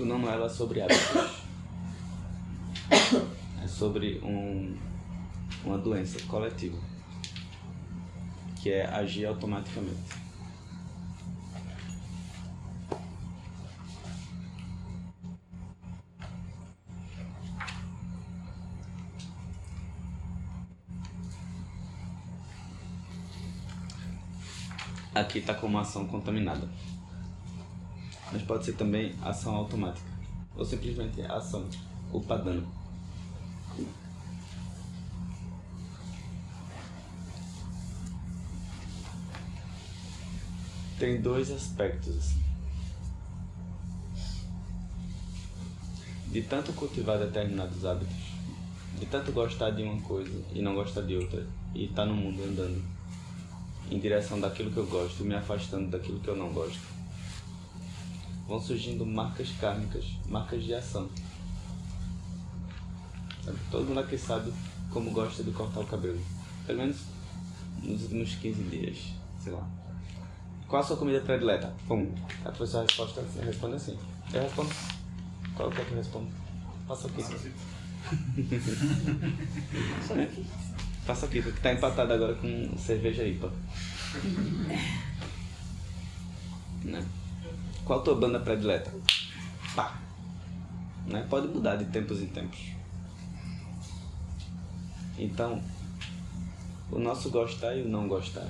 O não é sobre hábitos. É sobre um, uma doença coletiva, que é agir automaticamente. aqui está como ação contaminada. Mas pode ser também ação automática. Ou simplesmente ação, o padrão. Tem dois aspectos assim. De tanto cultivar determinados hábitos, de tanto gostar de uma coisa e não gostar de outra, e estar tá no mundo andando em direção daquilo que eu gosto, me afastando daquilo que eu não gosto. Vão surgindo marcas kármicas, marcas de ação. Sabe? Todo mundo aqui sabe como gosta de cortar o cabelo. Pelo menos nos últimos 15 dias, sei lá. Qual a sua comida predileta? Pum. A pessoa resposta, responde assim. Eu respondo. Qual é que eu respondo? Passa aqui. Passa aqui. Passa aqui, porque tá empatado agora com cerveja IPA. né? Qual a tua banda predileta? Pá. Né? Pode mudar de tempos em tempos. Então, o nosso gostar e o não gostar.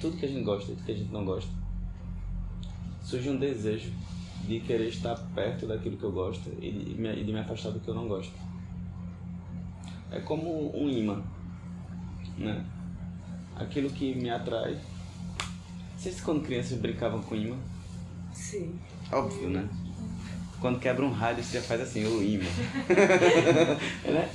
Tudo que a gente gosta e tudo que a gente não gosta. Surge um desejo de querer estar perto daquilo que eu gosto e de me afastar do que eu não gosto. É como um imã, né? aquilo que me atrai. Vocês quando crianças brincavam com imã? Sim. Óbvio, né? Quando quebra um rádio, você já faz assim, o imã. né?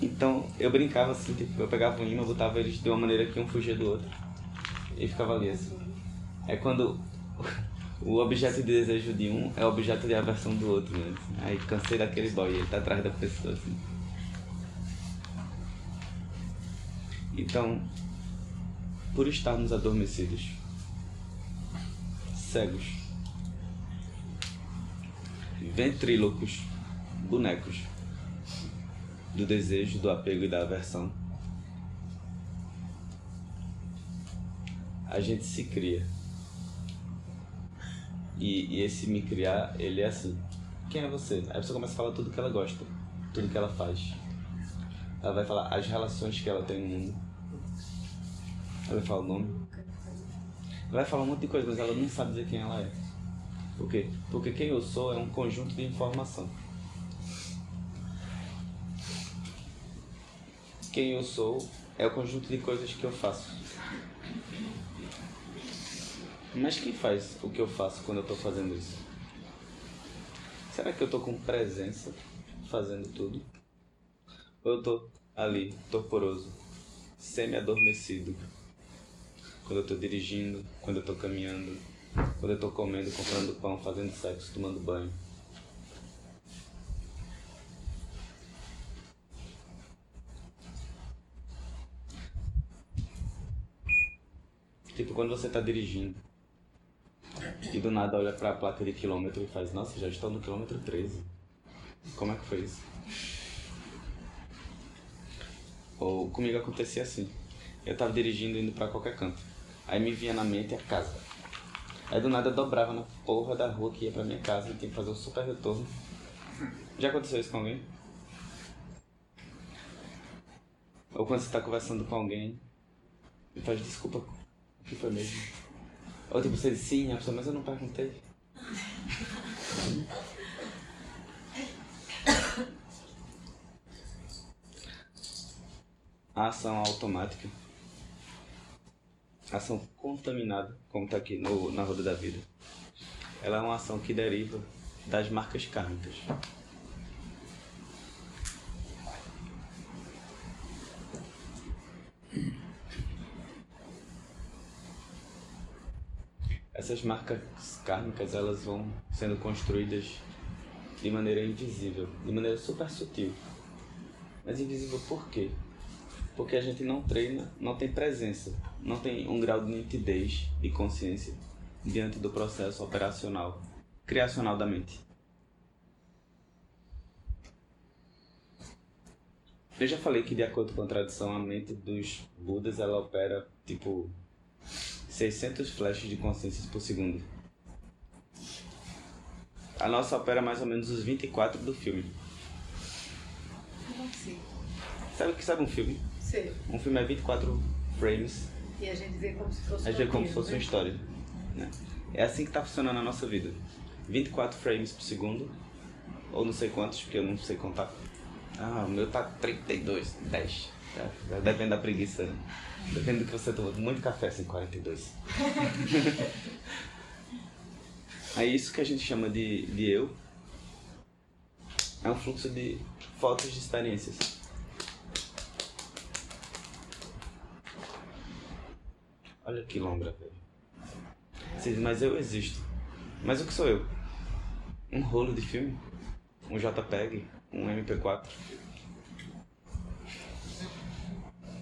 Então, eu brincava assim, tipo, eu pegava um imã, botava eles de uma maneira que um fugia do outro. E ficava ali assim. É quando o objeto de desejo de um é o objeto de aversão do outro, né? Aí cansei daquele boy, ele tá atrás da pessoa, assim. Então, por estarmos adormecidos, cegos, ventrílocos, bonecos do desejo, do apego e da aversão, a gente se cria. E, e, esse me criar, ele é assim. Quem é você? Aí a pessoa começa a falar tudo que ela gosta, tudo que ela faz. Ela vai falar as relações que ela tem no mundo. Ela vai falar o nome. Vai falar um monte de coisa, mas ela não sabe dizer quem ela é. Por quê? Porque quem eu sou é um conjunto de informação. Quem eu sou é o conjunto de coisas que eu faço. Mas quem faz o que eu faço quando eu estou fazendo isso? Será que eu estou com presença fazendo tudo? Ou eu estou ali, torporoso, semi-adormecido. Quando eu estou dirigindo, quando eu estou caminhando, quando eu estou comendo, comprando pão, fazendo sexo, tomando banho. Tipo quando você está dirigindo e do nada olha para a placa de quilômetro e faz, nossa, já estou no quilômetro 13. Como é que foi isso? Ou comigo acontecia assim. Eu tava dirigindo indo para qualquer canto. Aí me vinha na mente a casa. Aí do nada eu dobrava na porra da rua que ia pra minha casa e tinha que fazer um super retorno. Já aconteceu isso com alguém? Ou quando você tá conversando com alguém e faz desculpa, o que foi mesmo? Ou tipo, você diz sim, a pessoa, mas eu não perguntei. a ação automática, ação contaminada, como está aqui no, na roda da vida, ela é uma ação que deriva das marcas kármicas. Essas marcas kármicas elas vão sendo construídas de maneira invisível, de maneira super sutil. Mas invisível por quê? Porque a gente não treina, não tem presença, não tem um grau de nitidez e consciência diante do processo operacional criacional da mente. Eu já falei que de acordo com a tradição, a mente dos Budas ela opera tipo 600 flashes de consciência por segundo. A nossa opera mais ou menos os 24 do filme. Assim? Sabe o que sabe um filme? Um filme é 24 frames, E a gente vê como se fosse a gente vê como se fosse uma né? história. Né? É assim que está funcionando a nossa vida. 24 frames por segundo, ou não sei quantos, porque eu não sei contar. Ah, o meu tá 32, 10. Tá? Depende da preguiça. né? Depende do que você toma. Muito café, assim, 42. Aí isso que a gente chama de, de eu é um fluxo de fotos de experiências. Olha que lombra, velho. Diz, mas eu existo. Mas o que sou eu? Um rolo de filme? Um JPEG? Um MP4?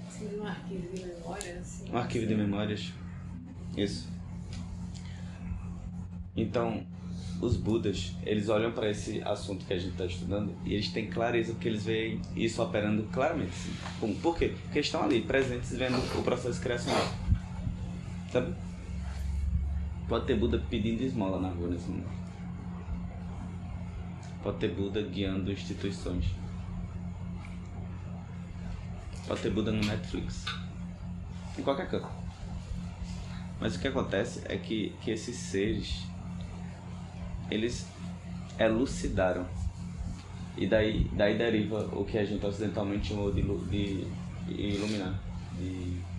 Assim, um arquivo de memória, assim. Um arquivo de memórias? Isso. Então, os Budas, eles olham para esse assunto que a gente está estudando e eles têm clareza porque eles veem isso operando claramente. Assim. Pum. Por quê? Porque eles estão ali, presentes, vendo o processo criacional. Sabe? Pode ter Buda pedindo esmola na rua nesse momento. Pode ter Buda guiando instituições. Pode ter Buda no Netflix. Em qualquer canto. Mas o que acontece é que, que esses seres eles elucidaram. E daí, daí deriva o que a gente ocidentalmente chamou de, de, de iluminar, de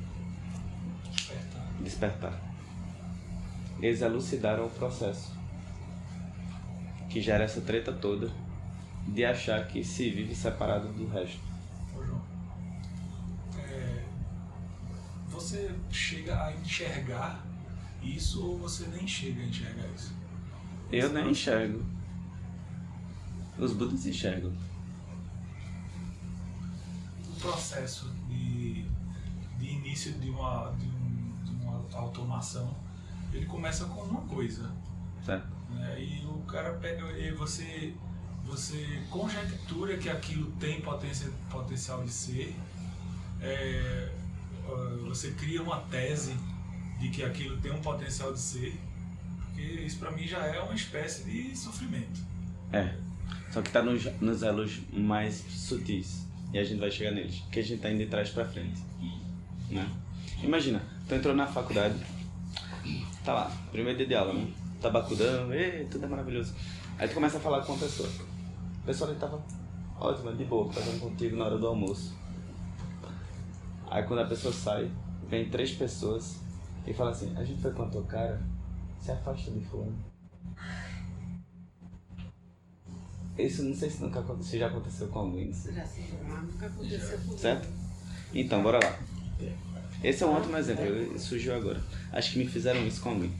despertar. Eles elucidaram o processo que gera essa treta toda de achar que se vive separado do resto. Ô, João, é, você chega a enxergar isso ou você nem chega a enxergar isso? Eu nem enxergo. Os Budas enxergam. O processo de, de início de uma, de, de uma automação, ele começa com uma coisa. Certo? né? E o cara pega e você você conjectura que aquilo tem potência, potencial de ser, é, você cria uma tese de que aquilo tem um potencial de ser, porque isso para mim já é uma espécie de sofrimento. É. Só que tá nos, nos elos mais sutis. E a gente vai chegar neles. Que a gente tá indo de trás pra frente. Né? Imagina, tu entrou na faculdade. Tá lá, primeiro dia de aula, né? Tabacudão, ê, tudo é maravilhoso. Aí tu começa a falar com uma pessoa. A pessoa ali tava ótima, de boa, fazendo contigo na hora do almoço. Aí quando a pessoa sai, vem três pessoas e fala assim, a gente foi com a tua cara, se afasta de fulano. Isso não sei se nunca aconteceu, se já aconteceu com alguém. sei. Já se ah, nunca aconteceu comigo. Certo? Então, bora lá. Esse é um ótimo exemplo, ele surgiu agora. Acho que me fizeram isso com alguém.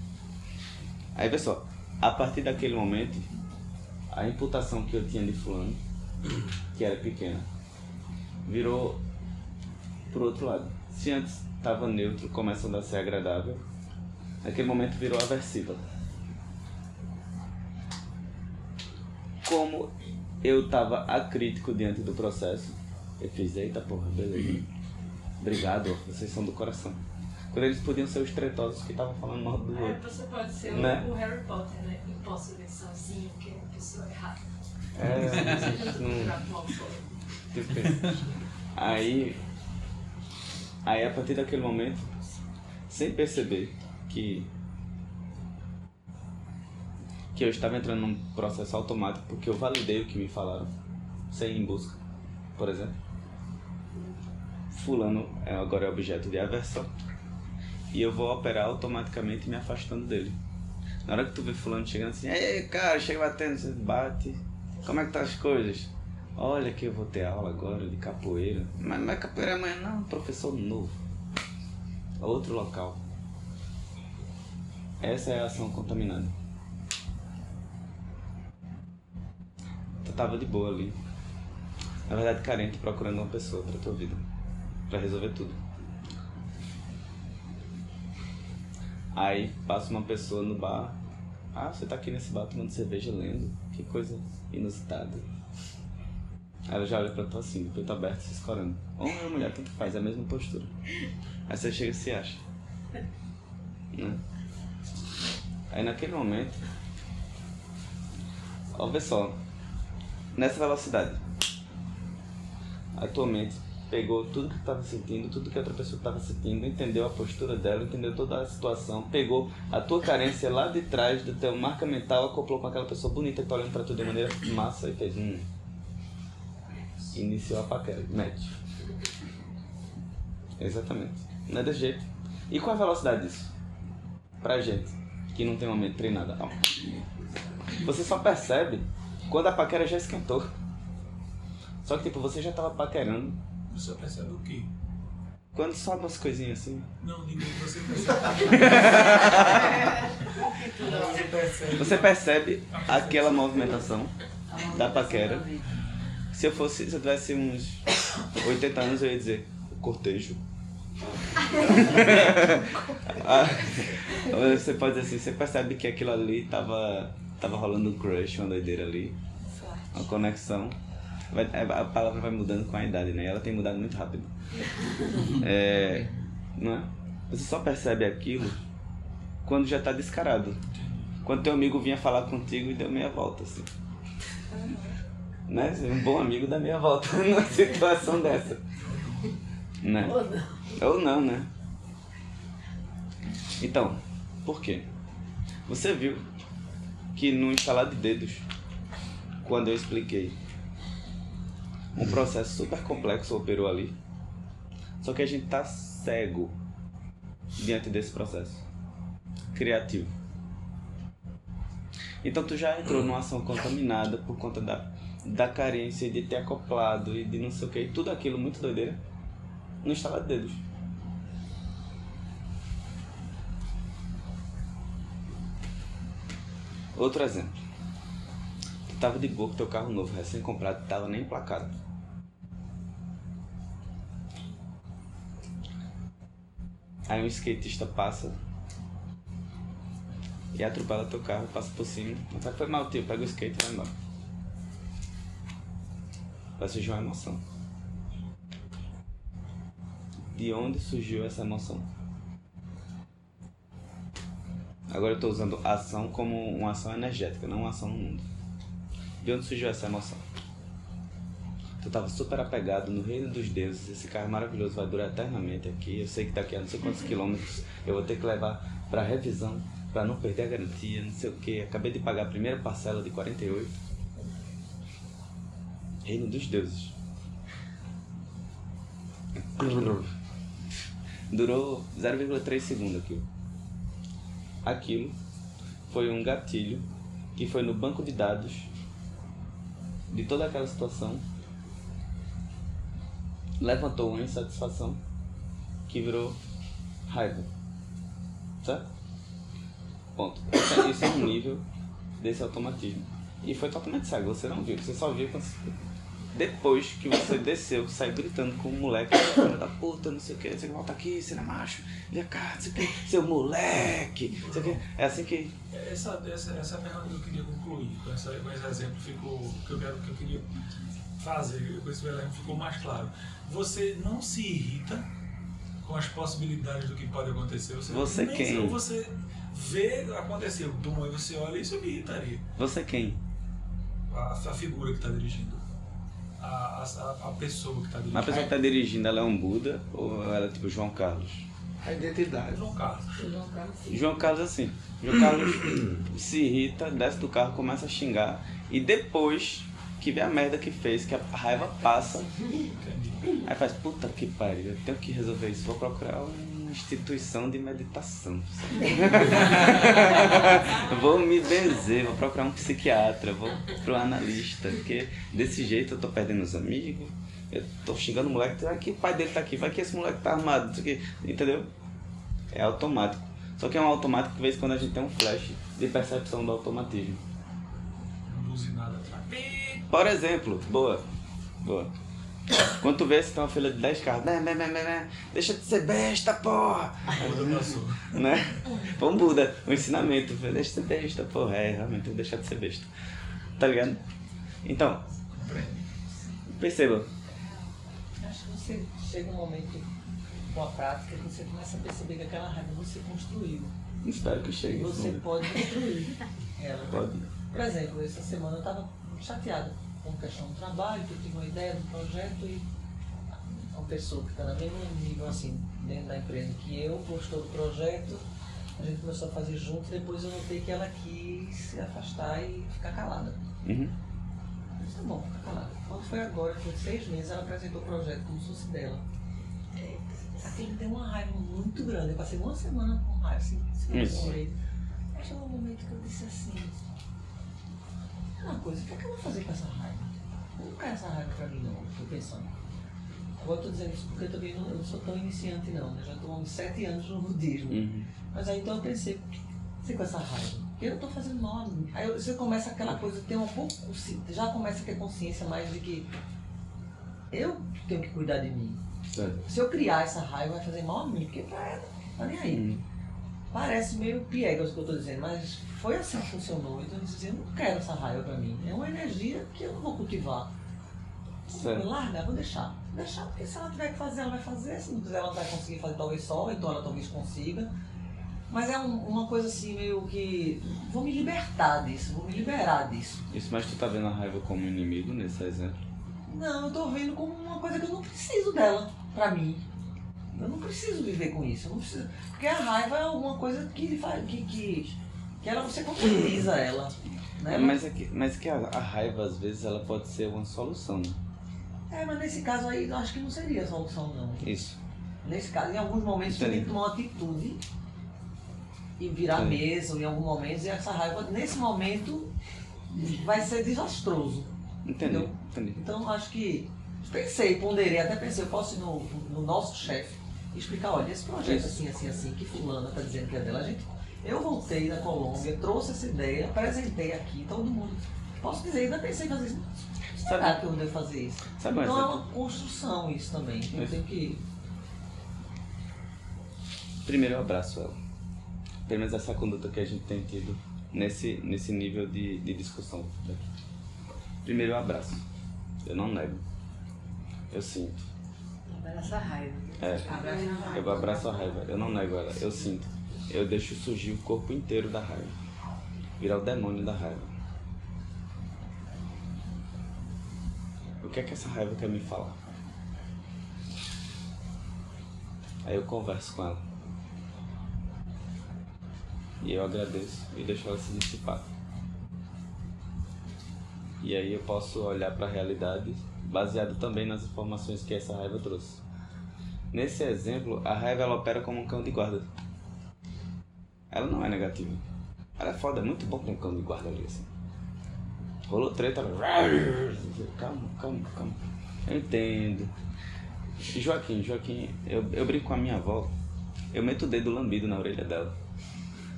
Aí, pessoal, a partir daquele momento, a imputação que eu tinha de fulano, que era pequena, virou pro outro lado. Se antes estava neutro, começando a ser agradável, naquele momento virou aversiva. Como eu estava acrítico diante do processo, eu fiz, eita porra, beleza. Obrigado, vocês são do coração. Quando eles podiam ser os tretosos que estavam falando mal do É, outro. você pode ser Né? o, Harry Potter, né? Ver sozinho, que é uma pessoa errada. É, não-. Aí, aí a partir daquele momento, sem perceber que que eu estava entrando num processo automático porque eu validei o que me falaram, sem ir em busca, por exemplo. Fulano é agora é objeto de aversão e eu vou operar automaticamente me afastando dele. Na hora que tu vê fulano chegando assim, ei cara, chega batendo, você bate. Como é que tá as coisas? Olha que eu vou ter aula agora de capoeira. Mas não é capoeira amanhã não, professor novo. Outro local. Essa é a ação contaminada. Tu tava de boa ali. Na verdade carente procurando uma pessoa pra tua vida. Pra resolver tudo. Aí passa uma pessoa no bar Ah, você tá aqui nesse bar tomando cerveja lendo. Que coisa inusitada. Aí ela já olha pra tu assim, de peito aberto, se escorando. Homem ou mulher, tanto faz, é a mesma postura. Aí você chega e se acha. Né? Aí naquele momento. Ó, só. Nessa velocidade. A tua mente pegou tudo que estava sentindo, tudo que a outra pessoa estava sentindo, entendeu a postura dela, entendeu toda a situação, pegou a tua carência lá de trás do teu marca mental, acoplou com aquela pessoa bonita que tá olhando pra tu de maneira massa e fez hum. Iniciou a paquera, match. Exatamente. Não é de jeito. E qual a velocidade disso? Pra gente, que não tem uma mente treinada. Não. Você só percebe quando a paquera já esquentou. Só que tipo, você já tava paquerando. Você percebe o quê? Quando sobe umas coisinhas assim. Não, ninguém você percebe. você percebe. Você percebe aquela movimentação da paquera. Se eu fosse, se eu tivesse uns 80 anos, eu ia dizer o cortejo. Ah, você pode dizer assim, você percebe que aquilo ali tava, tava rolando um crush, uma doideira ali, uma conexão. Vai- é, a palavra vai mudando com a idade, né? Ela tem mudado muito rápido. É, não é? Você só percebe aquilo quando já tá descarado. Quando teu amigo vinha falar contigo e deu meia volta, assim. Né? Um bom amigo dá meia volta numa situação dessa. Né? Ou não. Ou não, né? Então, por quê? Você viu que no instalar de dedos, quando eu expliquei, um processo super complexo operou ali. Só que a gente tá cego diante desse processo criativo. Então tu já entrou numa ação contaminada por conta da, da carência de ter acoplado e de não sei o que, tudo aquilo muito doideira no instalar de dedos. Outro exemplo. Tava de boa com teu carro novo, recém-comprado, tava nem emplacado. Aí um skatista passa e atropela teu carro, passa por cima. Vai foi mal, tio, pega o skate e vai embora. Vai surgir uma emoção. De onde surgiu essa emoção? Agora eu estou usando ação como uma ação energética, não uma ação no mundo. De onde surgiu essa emoção? Tu tava super apegado no reino dos deuses, esse carro maravilhoso vai durar eternamente aqui. Eu sei que daqui a não sei quantos quilômetros eu vou ter que levar para revisão, para não perder a garantia, não sei o que. Acabei de pagar a primeira parcela de 48. Reino dos deuses. Durou 0,3 segundos aquilo. Aquilo foi um gatilho que foi no banco de dados de toda aquela situação levantou uma insatisfação que virou raiva. Certo? Ponto. Isso é, isso é um nível desse automatismo. E foi totalmente cego, você não viu, você só viu quando depois que você desceu, saiu gritando com o moleque, filho da puta, não sei o que, você volta aqui, você não é macho, vem cá, não sei o que, seu moleque, não sei o que. É assim que. Essa, essa, essa é a pergunta que eu queria concluir. Com, essa, esse exemplo ficou. Que eu, quero, que eu queria fazer, com esse exemplo ficou mais claro. Você não se irrita com as possibilidades do que pode acontecer. Você, Você nem quem? Você vê acontecer, tomou e você olha, isso me irritaria. Você quem? A, a figura que está dirigindo. A, a, a pessoa que está dirigindo. Mas a pessoa que tá dirigindo, ela é um Buda ou ela é tipo João Carlos? A identidade. João Carlos. João Carlos. João Carlos assim. João Carlos se irrita, desce do carro, começa a xingar e depois que vê a merda que fez, que a raiva passa, Entendi. aí faz, puta que pariu, eu tenho que resolver isso, vou procurar uma instituição de meditação. vou me benzer, vou procurar um psiquiatra, vou pro analista, porque desse jeito eu tô perdendo os amigos, eu tô xingando o moleque, vai que o pai dele tá aqui, vai que esse moleque tá armado, não sei o que, entendeu? É automático. Só que é um automático que de vez em quando a gente tem um flash de percepção do automatismo. Não use nada atrás. Por exemplo, boa, boa. Quando tu vê, você tem uma fila de 10 carros. Bem, bem, bem, bem. Deixa de ser besta, porra! Buda passou. né? Um Buda, um ensinamento. Deixa de ser besta, porra. É, realmente, tem que deixar de ser besta. Tá ligado? Então, perceba. Acho que você chega um momento com a prática que você começa a perceber que aquela raiva você construiu. Espero que chegue. Você pode destruir ela. Pode. Por exemplo, essa semana eu estava chateada com questão do trabalho, que eu tive uma ideia do projeto e uma pessoa que está no mesmo nível assim, dentro da empresa que eu, gostou do projeto, a gente começou a fazer junto, depois eu notei que ela quis se afastar e ficar calada. Uhum. Eu disse, tá bom, fica calada. Quando foi agora, foi seis meses, ela apresentou o projeto como se fosse dela. Aquilo deu uma raiva muito grande. Eu passei uma semana com raiva, assim, sem Isso. Aí chegou um momento que eu disse assim, "É uma coisa, o que, é que eu vou fazer com essa raiva? Eu não quero essa raiva pra mim não, tô pensando. Agora eu tô dizendo isso porque eu também não, eu não sou tão iniciante não, né? Já tô há uns sete anos no budismo. Uhum. Mas aí então eu pensei, por que você com essa raiva? Porque eu tô fazendo mal. Aí você começa aquela coisa, tem um pouco, já começa a ter consciência mais de que eu tenho que cuidar de mim. Se eu criar essa raiva, vai fazer mal a mim, porque pra ela, tá nem aí. Uhum. Parece meio piegas o que eu tô dizendo, mas foi assim que funcionou. Então eu disse, eu não quero essa raiva pra mim. É uma energia que eu não vou cultivar. Certo. Vou largar, vou deixar. Deixar, porque se ela tiver que fazer, ela vai fazer. Se não quiser, ela não vai conseguir fazer talvez só, então ela talvez consiga. Mas é um- uma coisa assim, meio que. Vou me libertar disso, vou me liberar disso. Isso, mas tu tá vendo a raiva como inimigo nesse exemplo? Não, eu tô vendo como uma coisa que eu não preciso dela, pra mim. Eu não preciso viver com isso. Eu não preciso, porque a raiva é alguma coisa que faz. que, que, que ela, você concretiza ela. Né? Mas é que, mas é que a, a raiva, às vezes, ela pode ser uma solução, né? É, mas nesse caso aí eu acho que não seria a solução, não. Isso. Nesse caso, em alguns momentos você tem que tomar uma atitude e virar Entendi. mesa, em algum momento, e essa raiva, nesse momento, vai ser desastroso. Entendi, Entendeu? entendi. Então acho que pensei, ponderei, até pensei, eu posso ir no, no nosso chefe explicar, olha, esse projeto assim, assim, assim, que fulana está dizendo que é dela, a gente. Eu voltei da Colômbia, trouxe essa ideia, apresentei aqui, todo mundo. Posso dizer, ainda pensei em fazer isso. Será que eu devo fazer isso? Sabe Então é uma construção isso também. Eu tenho que. Primeiro eu abraço ela. Pelo menos essa conduta que a gente tem tido nesse, nesse nível de, de discussão. Primeiro eu abraço. Eu não nego. Eu sinto. Abraça a raiva. É. Abraça a raiva. Eu abraço a raiva. Eu não nego ela. Eu sinto. Eu deixo surgir o corpo inteiro da raiva. Virar o demônio da raiva. O que é que essa raiva quer me falar? Aí eu converso com ela. E eu agradeço e deixo ela se dissipar. E aí eu posso olhar para a realidade baseado também nas informações que essa raiva trouxe. Nesse exemplo, a raiva ela opera como um cão de guarda. Ela não é negativa. Ela é foda, é muito bom ter um cão de guarda ali assim. Rolou treta, calma, calma, calma. Eu entendo. Joaquim, Joaquim, eu, eu brinco com a minha avó, eu meto o dedo lambido na orelha dela.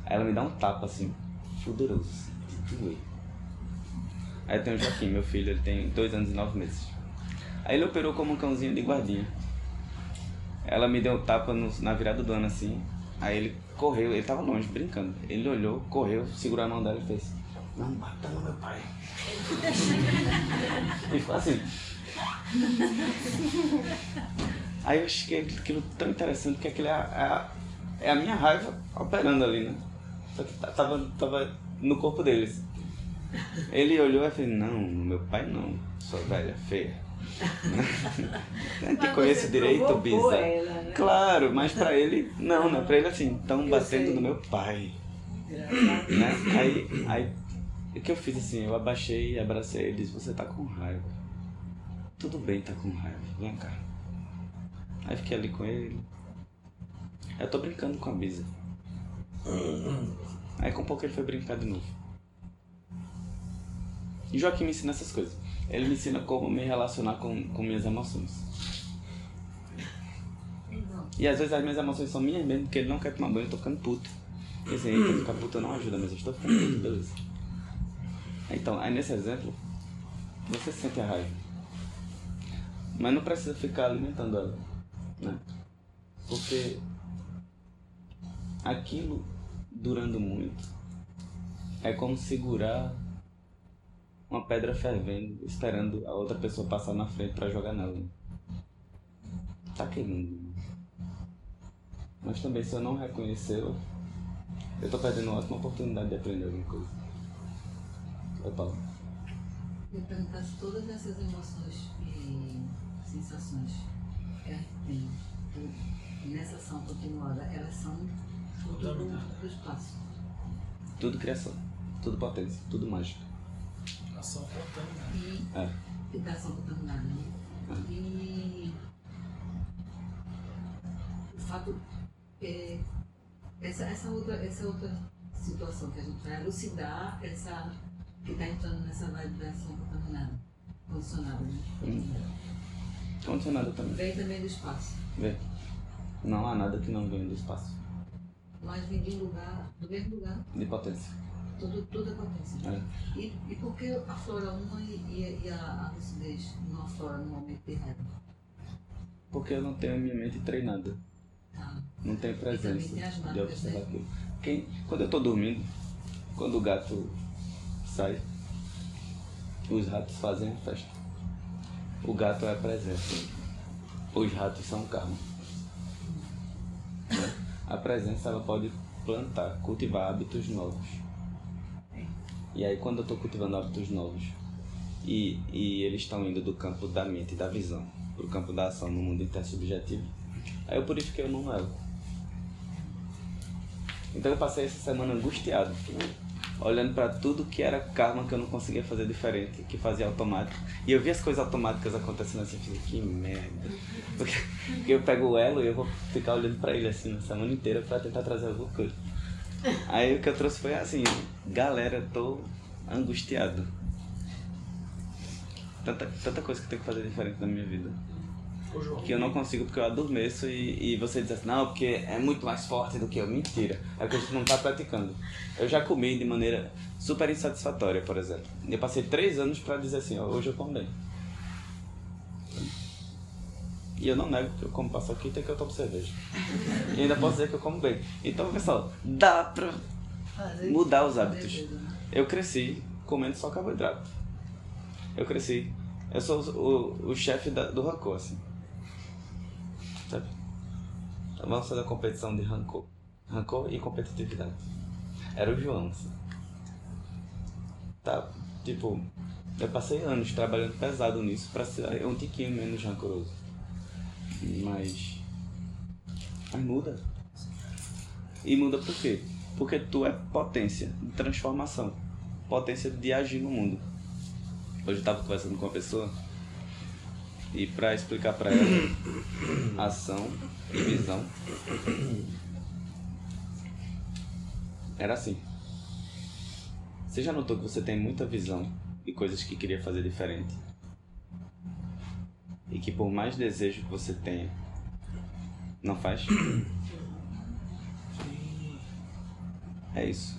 Aí ela me dá um tapa assim, de doer. Aí tem o Joaquim, meu filho, ele tem dois anos e nove meses. Aí ele operou como um cãozinho de guardinha. Ela me deu um tapa no- na virada do ano assim. Aí ele correu, ele tava longe, brincando. Ele olhou, correu, segurou a mão dela e fez: Não bata no meu pai. e ficou assim. Aí eu achei aquilo tão interessante que aquilo é a, é a, é a minha raiva operando ali, né? Só que ta- tava, tava no corpo deles. Ele olhou e fez, não, meu pai não, sua velha feia. Te Mas conheço você direito, Bisa. ela, né? Claro, mas pra ele, não, né? Pra ele assim, estão batendo sei. no meu pai. Né? Aí, aí, o que eu fiz assim, eu abaixei e abracei ele e disse, você tá com raiva. Tudo bem tá com raiva, vem cá. Aí fiquei ali com ele. Eu tô brincando com a Bisa. Aí com um pouco ele foi brincar de novo. E Joaquim me ensina essas coisas. Ele me ensina como me relacionar com, com minhas emoções. E às vezes as minhas emoções são minhas mesmo, porque ele não quer tomar banho, eu tô ficando puto. E assim, eita, ficar puto não ajuda, mas eu estou ficando puto, beleza. Então, aí nesse exemplo, você sente a raiva. Mas não precisa ficar alimentando ela, né? Porque aquilo durando muito é como segurar uma pedra fervendo, esperando a outra pessoa passar na frente pra jogar nela. né? Tá queimando. Mas também se eu não reconhecê-la, eu tô perdendo uma ótima oportunidade de aprender alguma coisa. Vai, Paulo. Eu ia perguntar se todas essas emoções e sensações que a gente tem nessa ação continuada, elas são fruto do, do espaço. Tudo criação, tudo potência, tudo mágica. Ação contaminada. E, É. e da ação contaminada, né? E o fato é essa, essa, outra, essa outra situação que a gente vai elucidar essa que está entrando nessa vibe da ação contaminada, condicionada, né? Condicionado também. Vem também do espaço. Vê. Não há nada que não venha do espaço. Mas vem de um lugar, do mesmo lugar, De potência. Tudo, tudo é potência. É. E, e por que aflora uma e, e, a, a lucidez não aflora no momento de raiva? Porque eu não tenho minha mente treinada. Tá? Não tenho presença de né? aquilo. Quem, quando eu tô dormindo, quando o gato sai, os ratos fazem a festa. O gato é a presença. Os ratos são o karma. Né? A presença ela pode plantar, cultivar hábitos novos. E aí quando eu estou cultivando hábitos novos e, e eles estão indo do campo da mente e da visão para o campo da ação no mundo intersubjetivo, aí eu purifiquei o não ego. Então eu passei essa semana angustiado, olhando para tudo que era karma que eu não conseguia fazer diferente, que fazia automático. E eu vi as coisas automáticas acontecendo assim, eu que merda. Porque, eu pego o elo e eu vou ficar olhando para ele assim na semana inteira para tentar trazer alguma coisa. Aí o que eu trouxe foi assim, galera, tô angustiado. Tanta, tanta coisa que eu tenho que fazer diferente na minha vida. Que eu não consigo porque eu adormeço e, e você diz assim, não, porque é muito mais forte do que eu. Mentira. É que a gente não tá praticando. Eu já comi de maneira super insatisfatória, por exemplo. Eu passei três anos pra dizer assim, ó, hoje eu como bem. E eu não nego que eu como paçoquita e que eu tomo cerveja. E ainda posso dizer que eu como bem. Então, pessoal, dá pra mudar os hábitos. né? Eu cresci comendo só carboidrato. Eu cresci. Eu sou o, o, o chefe da- do rancor, assim. Sabe? Vamos fazer a competição de rancor. Rancor e competitividade. Era o João, assim. Tá, tipo, eu passei anos trabalhando pesado nisso pra ser um tiquinho menos rancoroso. Mas. Mas muda. E muda por quê? Porque tu é potência de transformação, potência de agir no mundo. Hoje eu tava conversando com uma pessoa e pra explicar pra ela ação e visão era assim. Você já notou que você tem muita visão e coisas que queria fazer diferente? E que por mais desejo que você tenha, não faz? É isso.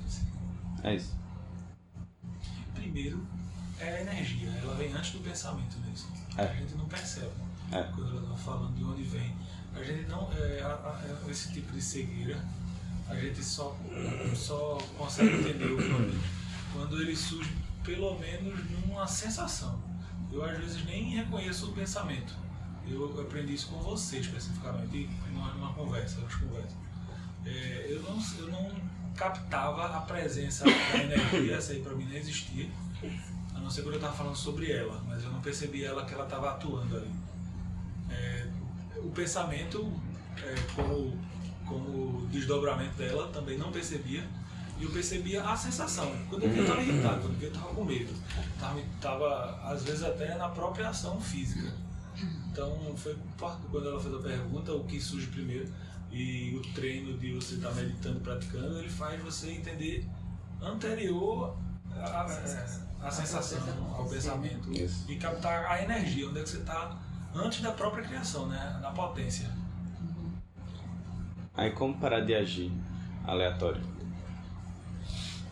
É isso. Primeiro é a energia, ela vem antes do pensamento mesmo. É. A gente não percebe É. quando ela está falando de onde vem. A gente não. É, a- a- esse tipo de cegueira, a gente só, só consegue entender o problema quando ele surge pelo menos numa sensação. Eu às vezes nem reconheço o pensamento. Eu aprendi isso com você especificamente, numa, numa conversa, nas conversas. É, eu, não, eu não captava a presença da energia, essa aí pra mim não existia. A não ser quando eu estava falando sobre ela, mas eu não percebi ela que ela estava atuando ali. É, o pensamento, é, como, como desdobramento dela, também não percebia. E eu percebia a sensação. Quando eu estava irritado, quando eu estava com medo. Tava, tava, às vezes, até na própria ação física. Então, foi quando ela fez a pergunta, o que surge primeiro. E o treino de você estar meditando, praticando, ele faz você entender anterior à, à, à sensação, ao pensamento. Isso. E captar a energia, onde é que você está antes da própria criação, né? na potência. Aí como parar de agir aleatório?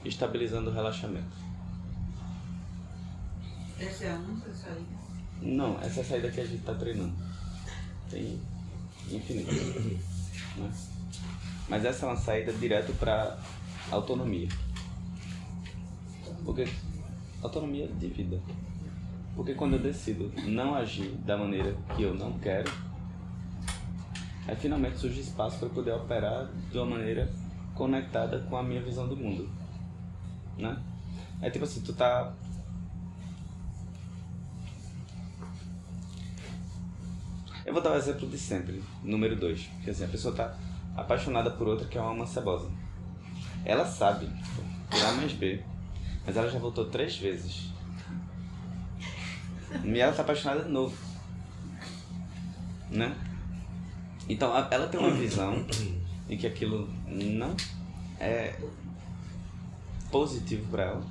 Estabilizando o relaxamento. Essa é a essa aí. Não, essa é a saída que a gente tá treinando. Tem infinito. né? Mas essa é uma saída direto para autonomia. Porque autonomia de vida. Porque quando eu decido não agir da maneira que eu não quero, aí finalmente surge espaço para poder operar de uma maneira conectada com a minha visão do mundo. Né? É tipo assim, tu tá. Eu vou dar o exemplo de sempre, número 2. Que assim, a pessoa tá apaixonada por outra que é uma alma cebosa. Ela sabe, tipo, A mais B, mas ela já voltou três vezes. E ela tá apaixonada de novo. Né? Então ela tem uma visão de que aquilo não é positivo para ela.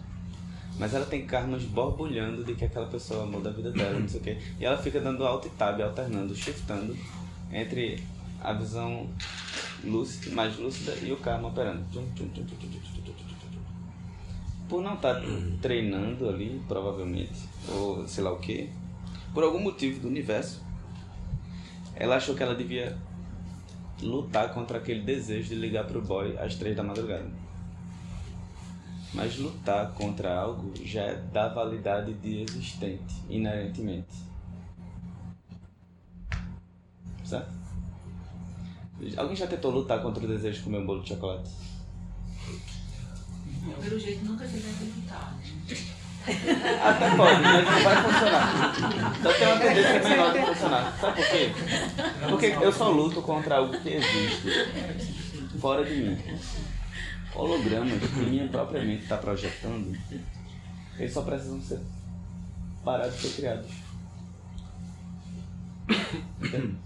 Mas ela tem karmas borbulhando de que aquela pessoa amou da vida dela, não sei o quê. E ela fica dando alto e tab, alternando, shiftando entre a visão lúcida, mais lúcida e o karma operando. Por não estar treinando ali, provavelmente, ou sei lá o que, por algum motivo do universo, ela achou que ela devia lutar contra aquele desejo de ligar pro boy às três da madrugada. Mas lutar contra algo já é da validade de existente, inerentemente. Certo? Alguém já tentou lutar contra o desejo de comer um bolo de chocolate? Pelo jeito nunca tiver que lutar. Até pode, mas não vai funcionar. Só tem uma tendência menor de funcionar. Sabe por quê? Porque eu só luto contra algo que existe fora de mim. Hologramas que minha própria mente está projetando, eles só precisam ser parados de ser criados.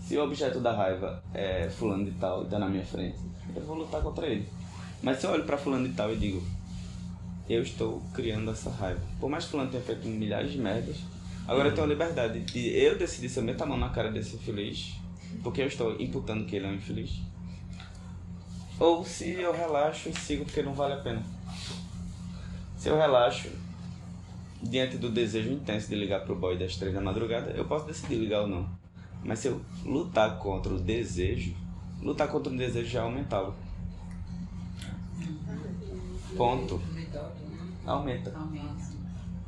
Se o objeto da raiva é fulano de tal e está na minha frente, eu vou lutar contra ele. Mas se eu olho para fulano de tal e digo, eu estou criando essa raiva. Por mais que fulano tenha feito milhares de merdas, agora eu tenho a liberdade de eu decidir se eu meto a mão na cara desse infeliz, porque eu estou imputando que ele é um infeliz, ou se eu relaxo e sigo porque não vale a pena. Se eu relaxo diante do desejo intenso de ligar pro boy das três da madrugada, eu posso decidir ligar ou não. Mas se eu lutar contra o desejo, lutar contra o desejo já é aumentá-lo. Ponto. Aumenta.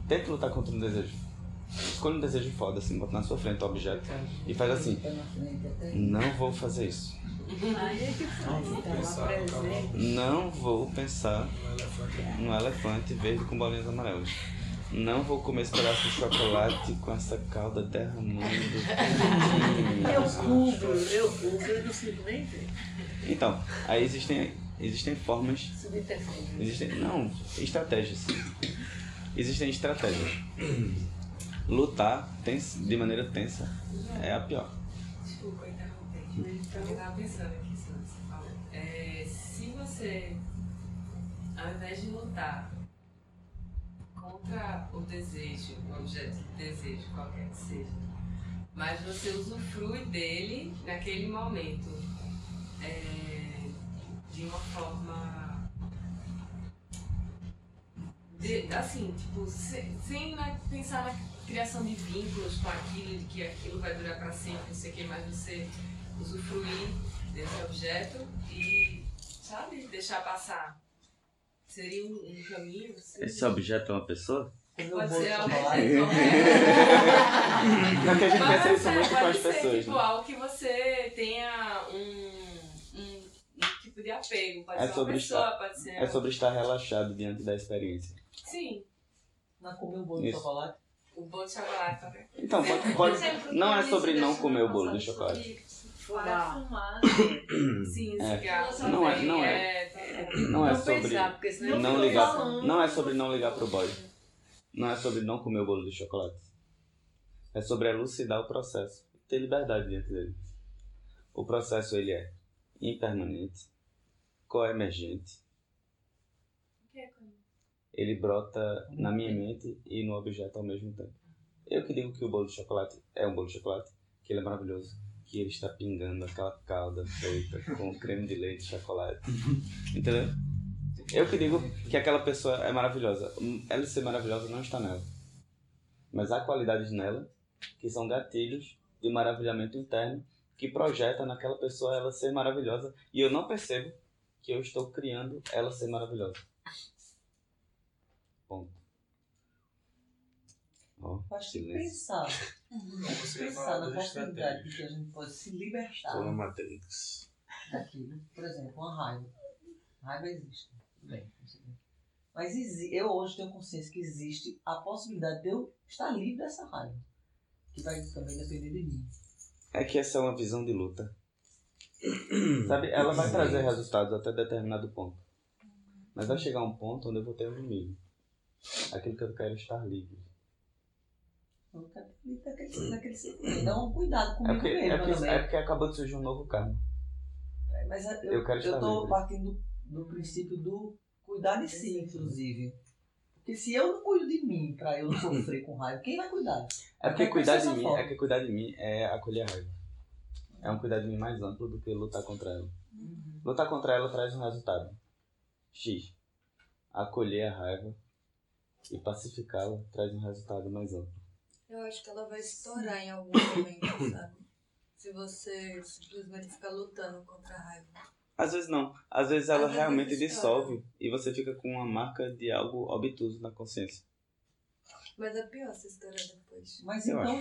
Tente lutar contra um desejo. Escolha um desejo foda, assim, bota na sua frente o objeto e faz assim. Não vou fazer isso. Faz. vou pensar. Não vou pensar no elefante verde com bolinhas amarelas. Não vou comer esse pedaço de chocolate com essa calda derramando. Eu cubro, eu cubro, eu não simplesmente Então, aí existem, existem formas. Existem. Não, estratégias. Existem estratégias. Lutar tens, de maneira tensa é a pior. Desculpa interromper. Eu tava pensando aqui, se você falou. É, se você, ao invés de lutar contra o desejo, o objeto de desejo, qualquer que seja, mas você usufrui dele naquele momento é, de uma forma. De- assim, tipo, se- sem na- pensar na criação de vínculos com aquilo, de que aquilo vai durar para sempre, não sei o que, mas você usufruir desse objeto e, sabe, deixar passar. Seria um, um caminho? Assim, Esse objeto é uma pessoa? Pode ser algo. Não que a gente pensa isso muito com as ser, pessoas, tipo, né? algo que você tenha um, um, um tipo de apego. Pode É ser uma pessoa, estar- pode ser... É sobre estar relaxado diante da experiência. Sim, Não comer o bolo de Isso. chocolate. o bolo de chocolate. tá? Então, pode, pode- não é sobre não comer o bolo de chocolate. Fumar. fumar. Sim, É. cigarro Não é- também, não é. Não é Não sobre pensar, porque senão não ligar. Não é sobre não ligar pro boy. Não é sobre não comer o bolo de chocolate. É sobre elucidar o processo. Ter liberdade dentro dele. O processo ele é impermanente, coemergente. Ele brota na minha mente e no objeto ao mesmo tempo. Eu que digo que o bolo de chocolate é um bolo de chocolate, que ele é maravilhoso, que ele está pingando aquela calda feita com creme de leite e chocolate. Entendeu? Eu que digo que aquela pessoa é maravilhosa. Ela ser maravilhosa não está nela. Mas há qualidades nela que são gatilhos de maravilhamento interno que projeta naquela pessoa ela ser maravilhosa e eu não percebo que eu estou criando ela ser maravilhosa. Ponto. Que silêncio. pensar, Você pensar na possibilidade de que a gente pode se libertar Tô na Matrix. daquilo. Por exemplo, uma raiva. Raiva existe. Tudo bem. não sei bem. Mas eu hoje tenho consciência que existe a possibilidade de eu estar livre dessa raiva. Que vai também depender de mim. É que essa é uma visão de luta. Sabe, ela vai trazer resultados até determinado ponto. Mas vai chegar um ponto onde eu vou ter um limite. Aquilo que eu quero estar livre. Eu quero estar livre daquele, daquele sentimento. Então, um cuidado É comigo porque, é, mesmo porque, também. é porque acabou de surgir um novo karma. Mas eu, eu quero estar eu tô livre. partindo do, do princípio do cuidar de si, inclusive. Porque se eu não cuido de mim pra eu não sofrer com raiva, quem vai cuidar? É porque É cuidar de mim, forma. é que cuidar de mim é acolher a raiva. É um cuidar de mim mais amplo do que lutar contra ela. Lutar contra ela traz um resultado. X. Acolher a raiva e pacificá-la traz um resultado mais amplo. Eu acho que ela vai estourar em algum momento, sabe? Se você simplesmente ficar lutando contra a raiva. Às vezes não. Às vezes ela Às vezes realmente estoura. dissolve e você fica com uma marca de algo obtuso na consciência. Mas é pior se estourar depois. Mas Eu então